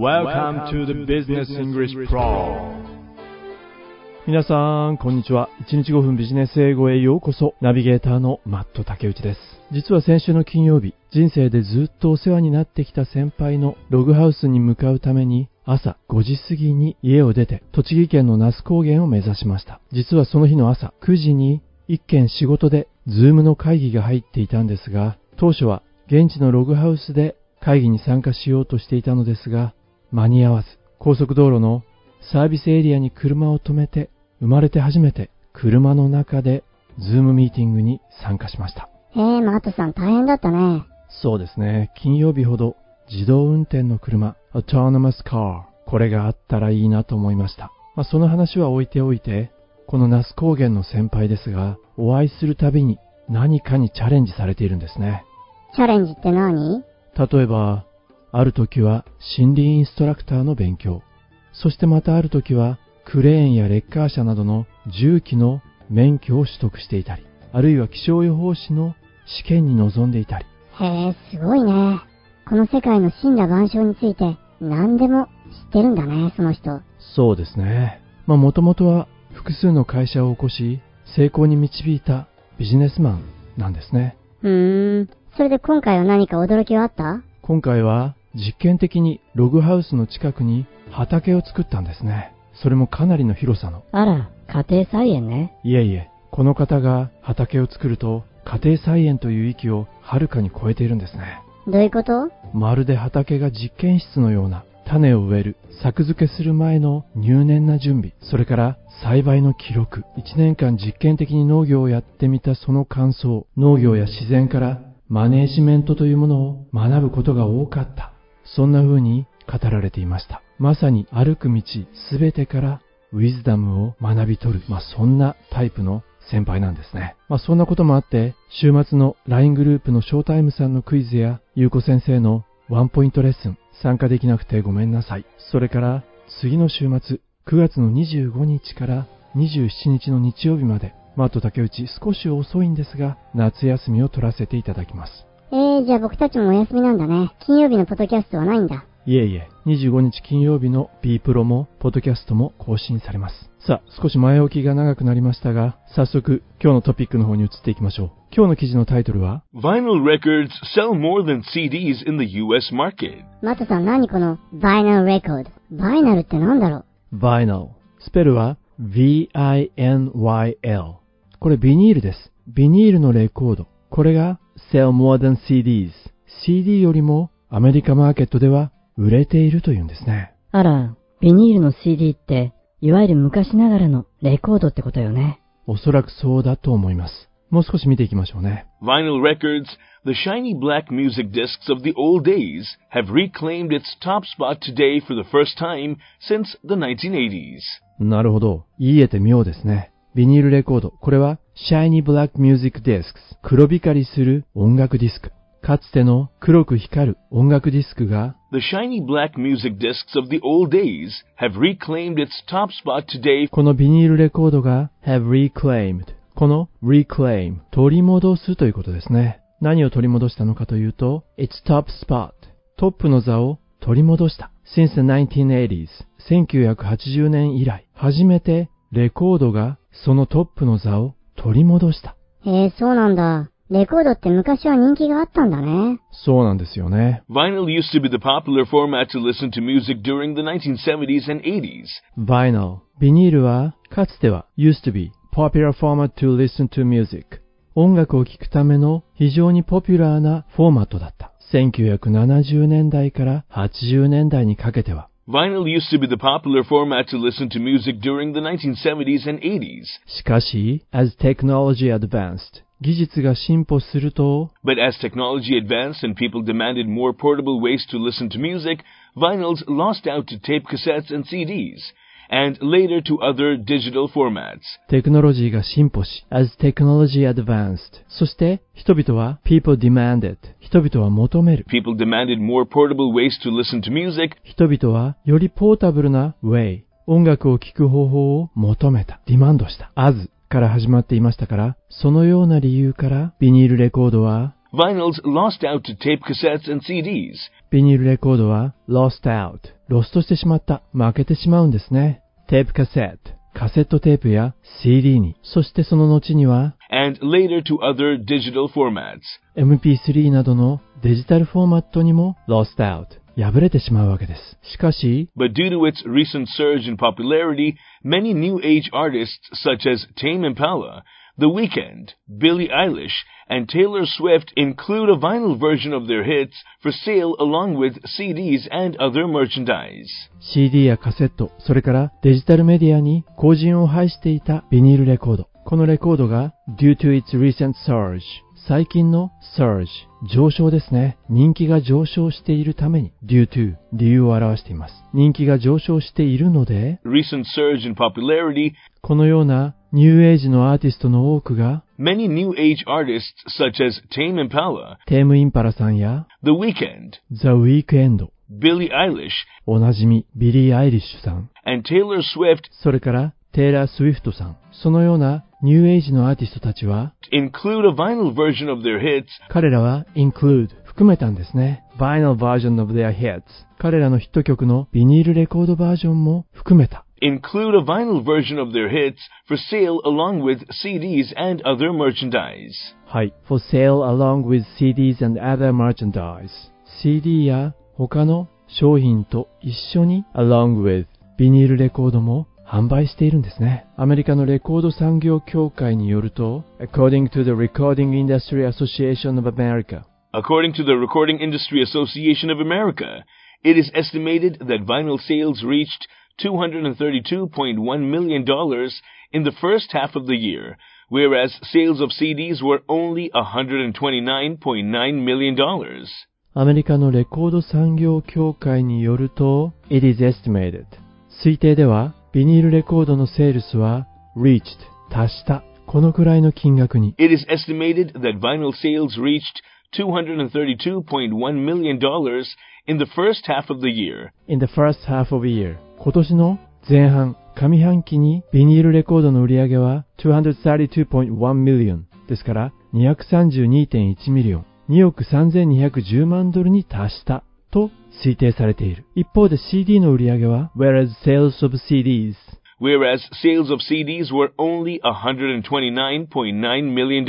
Welcome to the Business English Pro 皆さん、こんにちは。1日5分ビジネス英語へようこそ。ナビゲーターのマット竹内です。実は先週の金曜日、人生でずっとお世話になってきた先輩のログハウスに向かうために、朝5時過ぎに家を出て、栃木県の那須高原を目指しました。実はその日の朝9時に、一件仕事で、ズームの会議が入っていたんですが、当初は現地のログハウスで会議に参加しようとしていたのですが、間に合わず、高速道路のサービスエリアに車を止めて生まれて初めて車の中でズームミーティングに参加しました。へえ、マートさん大変だったね。そうですね。金曜日ほど自動運転の車、autonomous car、これがあったらいいなと思いました。まあ、その話は置いておいて、この那須高原の先輩ですが、お会いするたびに何かにチャレンジされているんですね。チャレンジって何？例えば、ある時は森林インストラクターの勉強、そしてまたある時はクレーンやレッカー車などの重機の免許を取得していたり、あるいは気象予報士の試験に臨んでいたり。へえ、すごいね。この世界の神羅万象について何でも知ってるんだね、その人。そうですね。まあもともとは複数の会社を起こし、成功に導いたビジネスマンなんですね。うーん。それで今回は何か驚きはあった？今回は実験的にログハウスの近くに畑を作ったんですね。それもかなりの広さの。あら、家庭菜園ね。いえいえ、この方が畑を作ると、家庭菜園という域をはるかに超えているんですね。どういうこと？まるで畑が実験室のような、種を植える、作付けする前の入念な準備、それから栽培の記録、1年間実験的に農業をやってみたその感想、農業や自然からマネージメントというものを学ぶことが多かった。そんな風に語られていました。まさに歩く道すべてからウィズダムを学び取る、まあ、そんなタイプの先輩なんですね。まあ、そんなこともあって、週末の LINE グループのショータイムさんのクイズや、ゆうこ先生のワンポイントレッスン、参加できなくてごめんなさい。それから、次の週末、9月の25日から27日の日曜日まで、マット竹内少し遅いんですが、夏休みを取らせていただきます。えー、じゃあ僕たちもお休みなんだね。金曜日のポッドキャストはないんだ。いえいえ、25日金曜日の B プロも、ポッドキャストも更新されます。さあ、少し前置きが長くなりましたが、早速、今日のトピックの方に移っていきましょう。今日の記事のタイトルは、Vinyl records sell more than CDs in the US market. マトさん何この Vinyl record? バイナルって何だろう？Vinyl。スペルは V-I-N-Y-L。これビニールです。ビニールのレコード。これが sell more than CDs。CD よりもアメリカマーケットでは売れているというんですね。あら、ビニールの CD って、いわゆる昔ながらのレコードってことよね。おそらくそうだと思います。もう少し見ていきましょうね。Vinyl records, the shiny black music discs of the old days, have reclaimed its top spot today for the first time since the 1980s. なるほど。言い得て妙ですね。ビニールレコード。これは、Shiny Black Music Discs。黒光りする音楽ディスク。かつての黒く光る音楽ディスクが The shiny black music discs of the old days have reclaimed its top spot today このビニールレコードが have reclaimed この reclaim 取り戻すということですね。何を取り戻したのかというと its top spot トップの座を取り戻した。since the 1980s 1980年以来初めてレコードがそのトップの座を取り戻した。へえ、そうなんだ。レコードって昔は人気があったんだね。そうなんですよね。Vinyl used to be the popular format to listen to music during the 1970s and 80s. Vinyl ビニールはかつては used to be popular format to listen to music 音楽を聴くための非常にポピュラーなフォーマットだった。1970年代から80年代にかけては Vinyl used to be the popular format to listen to music during the 1970s and 80s. しかし、as technology advanced, 技術が進歩すると、But as technology advanced and people demanded more portable ways to listen to music, vinyls lost out to tape cassettes and CDs. and later to other digital formats. テクノロジーが進歩し、as technology advanced. そして、人々は people demanded. 人々は求める。People demanded more portable ways to listen to music. 人々はよりポータブルな way. 音楽を聴く方法を求めた。ディマンドした。as から始まっていましたから、そのような理由からビニールレコードは vinyls lost out to tape cassettes and CDs. ビニールレコードは lost out、ロストしてしまった、負けてしまうんですね。テープカセット、カセットテープや CD に、そしてその後には and later to other digital formats. MP3 などのデジタルフォーマットにも lost out、破れてしまうわけです。しかし、 But due to its recent surge in popularity, many new age artists such as Tame Impala, The Weeknd, Billie Eilish, and Taylor Swift include a vinyl version of their hits for sale along with CDs and other merchandise. CD やカセット、それからデジタルメディアに後陣を排していたビニールレコード。このレコードが due to its recent surge 最近の surge 上昇ですね。人気が上昇しているために due to 理由を表しています。人気が上昇しているので、Recent surge in popularity, このようなニューエイジのアーティストの多くが many new age artists such as Tame Impala, テームインパラさんや The Weeknd, The Weeknd、Billie Eilish, おなじみビリー・アイリッシュさん、and Taylor Swift それからテイラー・スウィフトさん、そのようなニューエイジのアーティストたちは include a vinyl version of their hits 彼らは include 含めたんですね。vinyl version of their hits 彼らのヒット曲のビニールレコードバージョンも含めた。include a vinyl version of their hits for sale along with CDs and other merchandise. はい。for sale along with CDs and other merchandise CD や他の商品と一緒に along with ビニールレコードも販売しているんですね。アメリカのレコード産業協会によると according to the Recording Industry Association of America According to the Recording Industry Association of America, it is estimated that vinyl sales reached $232.1 million in the first half of the year, whereas sales of CDs were only $129.9 million. アメリカのレコード産業協会によると、It is estimated 推定では、ビニールレコードのセールスは reached 達したこのくらいの金額に It is estimated that vinyl sales reached $232.1 million in the first half of the year, in the first half of the year 今年の前半上半期にビニールレコードの売り上げは232.1 million ですから232.1ミリオン2億3210万ドルに達したと推定されている一方で CD の売り上げは whereas sales of CDs whereas sales of CDs were only $129.9 million.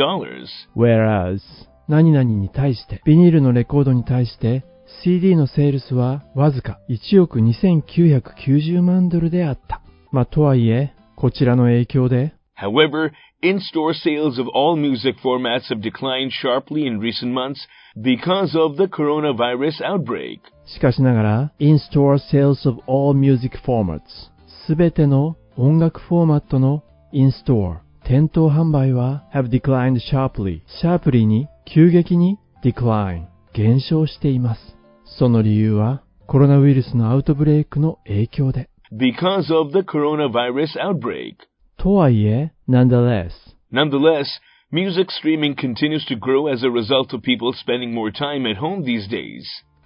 whereas 何々に対してビニールのレコードに対して CD のセールスはわずか1億2990万ドルであった。まあ、とはいえ、こちらの影響で However, in-store sales of all music formats have declined sharply in recent months because of the coronavirus outbreak. しかしながら、in-store sales of all music formats すべての音楽フォーマットの in-store 店頭販売は have declined sharply シャープリーに急激に decline 減少しています。その理由はコロナウイルスのアウトブレイクの影響で。because of the coronavirus outbreak. とはいえ、nonetheless Nonetheless, music streaming continues to grow as a result of people spending more time at home these days.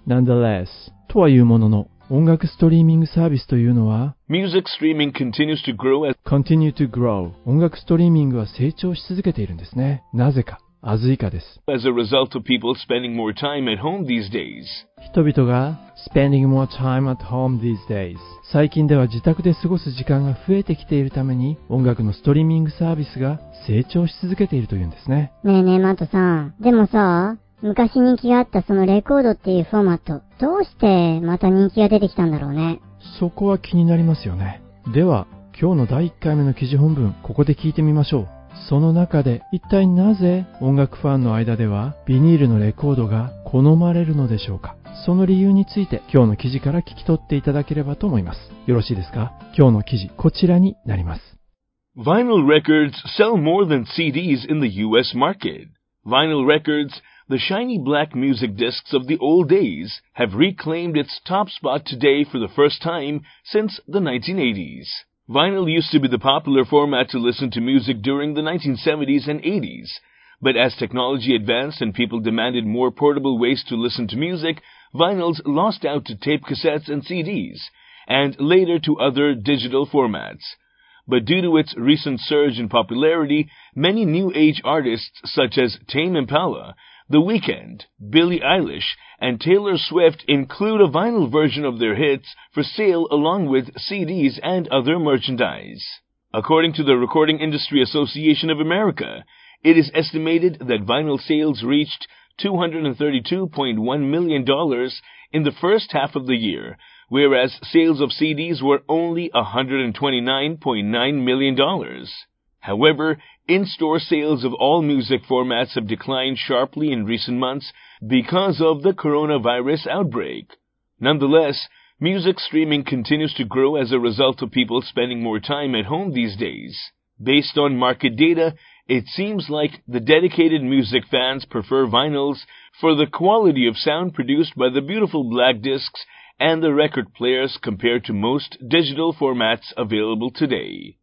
nonetheless とはいうものの、音楽ストリーミングサービスというのは Music streaming continues to grow as continue to grow 音楽ストリーミングは成長し続けているんですね。なぜか、アズ以下です。as a result of people spending more time at home these days. 人々が spending more time at home these days 最近では自宅で過ごす時間が増えてきているために音楽のストリーミングサービスが成長し続けているというんですね。ねえねえ、マットさん。でもさ、昔人気があったそのレコードっていうフォーマット、どうしてまた人気が出てきたんだろうね。そこは気になりますよね。では、今日の第1回目の記事本文、ここで聞いてみましょう。その中で、一体なぜ音楽ファンの間ではビニールのレコードが好まれるのでしょうかその理由について今日の記事から聞き取っていただければと思います。よろしいですか今日の記事、こちらになります。Vinyl records sell more than CDs in the US market. Vinyl records, the shiny black music discs of the old days, have reclaimed its top spot today for the first time since the 1980s. Vinyl used to be the popular format to listen to music during the 1970s and 80s. But as technology advanced and people demanded more portable ways to listen to music, vinyls lost out to tape cassettes and CDs, and later to other digital formats. But due to its recent surge in popularity, many new age artists such as Tame Impala, The Weeknd, Billie Eilish, and Taylor Swift include a vinyl version of their hits for sale along with CDs and other merchandise. According to the Recording Industry Association of America, it is estimated that vinyl sales reached $232.1 million in the first half of the year, whereas sales of CDs were only $129.9 million. However, in-store sales of all music formats have declined sharply in recent months because of the coronavirus outbreak. Nonetheless, music streaming continues to grow as a result of people spending more time at home these days. Based on market data, it seems like the dedicated music fans prefer vinyls for the quality of sound produced by the beautiful black discs and the record players compared to most digital formats available today.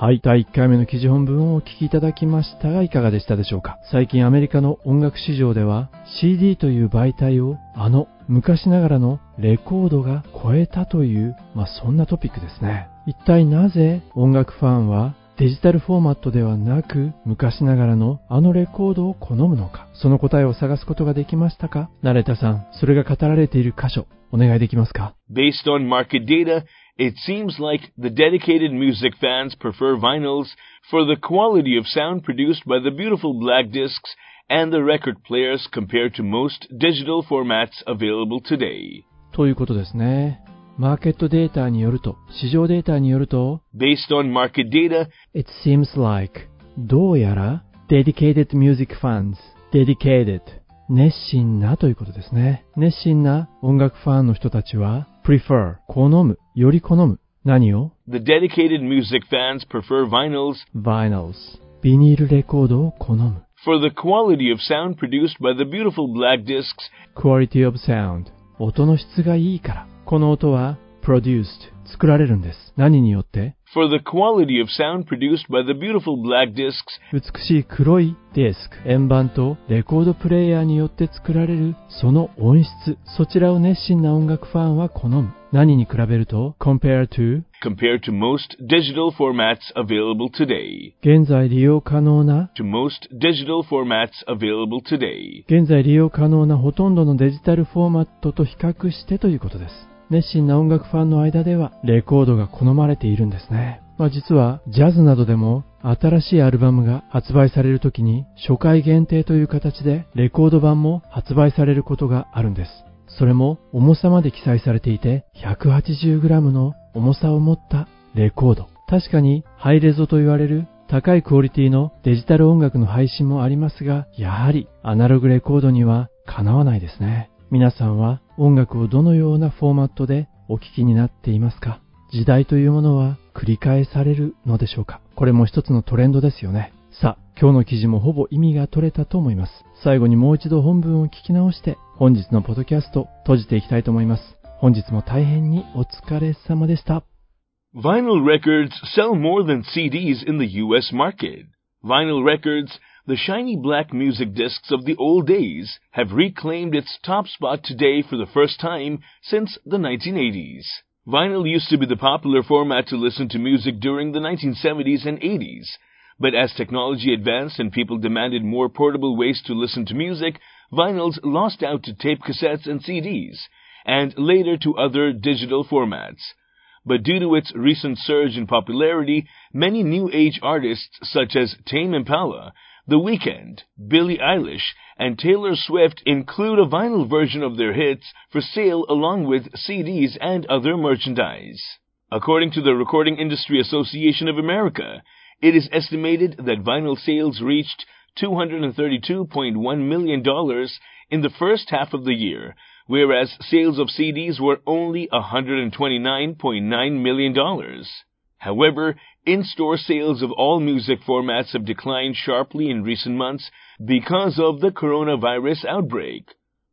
はい、第1回目の記事本文をお聞きいただきましたがいかがでしたでしょうか？最近アメリカの音楽市場では CD という媒体をあの昔ながらのレコードが超えたという、まあ、そんなトピックですね。一体なぜ音楽ファンはデジタルフォーマットではなく昔ながらのあのレコードを好むのか？その答えを探すことができましたか？ナレタさん、それが語られている箇所お願いできますか？Based on market data, It seems like the dedicated music fans prefer vinyls for the quality of sound produced by the beautiful black discs and the record players compared to most digital formats available today. ということですね。マーケットデータによると、市場データによると、Based on market data, it seems like どうやら dedicated music fans, dedicated 熱心なということですね。熱心な音楽ファンの人たちは prefer 好む、より好む。何を The dedicated music fans prefer vinyls vinyls ビニールレコードを好む。for the quality of sound produced by the beautiful black discs quality of sound 音の質がいいから。この音は produced 作られるんです。何によって for the quality of sound produced by the beautiful black discs 美しい黒いディスク、円盤とレコードプレイヤーによって作られるその音質、そちらを熱心な音楽ファンは好む。何に比べると compare to compared to most digital formats available today 現在利用可能な to most digital formats available today 現在利用可能なほとんどのデジタルフォーマットと比較してということです。熱心な音楽ファンの間ではレコードが好まれているんですね。まあ、実はジャズなどでも新しいアルバムが発売される時に初回限定という形でレコード版も発売されることがあるんです。それも重さまで記載されていて 180g の重さを持ったレコード。確かにハイレゾと言われる高いクオリティのデジタル音楽の配信もありますが、やはりアナログレコードにはかなわないですね。皆さんは音楽をどのようなフォーマットでお聴きになっていますか？時代というものは繰り返されるのでしょうか？これも一つのトレンドですよね。さあ、今日の記事もほぼ意味が取れたと思います。最後にもう一度本文を聞き直して、本日のポッドキャスト閉じていきたいと思います。本日も大変にお疲れ様でした。Vinyl records sell more than CDs in the US market. Vinyl records The shiny black music discs of the old days have reclaimed its top spot today for the first time since the 1980s. Vinyl used to be the popular format to listen to music during the 1970s and 80s, but as technology advanced and people demanded more portable ways to listen to music, vinyls lost out to tape cassettes and CDs, and later to other digital formats. But due to its recent surge in popularity, many new age artists such as Tame Impala the Weeknd, Billie Eilish, and Taylor Swift include a vinyl version of their hits for sale along with CDs and other merchandise. According to the Recording Industry Association of America, it is estimated that vinyl sales reached $232.1 million in the first half of the year, whereas sales of CDs were only $129.9 million. However, in-store sales of all music formats have declined sharply in recent months because of the coronavirus outbreak.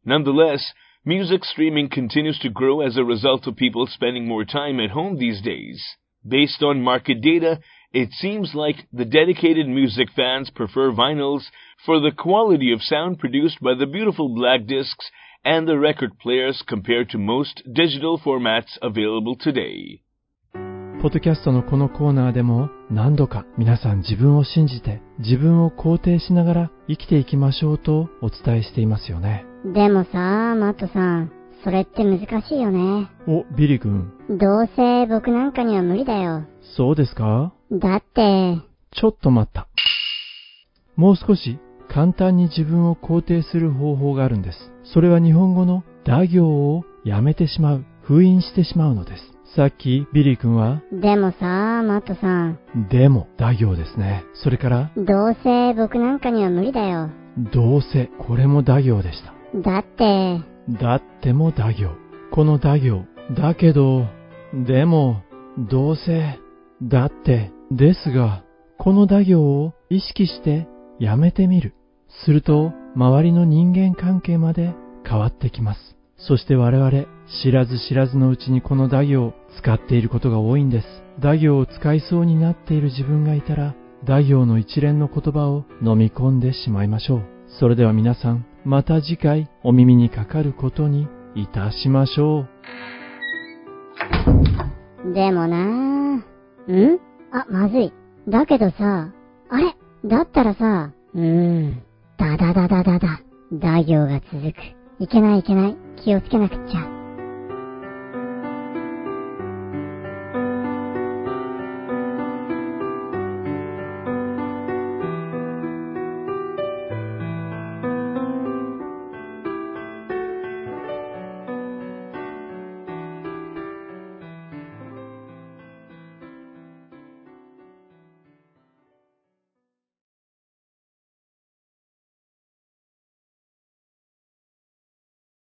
Nonetheless, music streaming continues to grow as a result of people spending more time at home these days. Based on market data, it seems like the dedicated music fans prefer vinyls for the quality of sound produced by the beautiful black discs and the record players compared to most digital formats available today. ポッドキャストのこのコーナーでも何度か皆さん自分を信じて自分を肯定しながら生きていきましょうとお伝えしていますよね。でもさ、マットさん、それって難しいよね。お、ビリー君。どうせ僕なんかには無理だよ。そうですか？だって、ちょっと待った。もう少し簡単に自分を肯定する方法があるんです。それは日本語のダ行をやめてしまう、封印してしまうのです。さっきビリー君は、でもさ、マットさん、でもダ行ですね。それから、どうせ僕なんかには無理だよ。どうせ、これも打行でした。だって、だっても打行。この打行。だけど、でも、どうせ、だって、ですが、この打行を意識してやめてみる。すると、周りの人間関係まで変わってきます。そして我々、知らず知らずのうちにこの打行を使っていることが多いんです。打行を使いそうになっている自分がいたら、打行の一連の言葉を飲み込んでしまいましょう。それでは皆さん、また次回お耳にかかることにいたしましょう。でもなぁ。ん？あ、まずい。だけどさ、あれ？だったらさ、うーん。だだだだだだ。大行が続く。いけないいけない。気をつけなくっちゃ。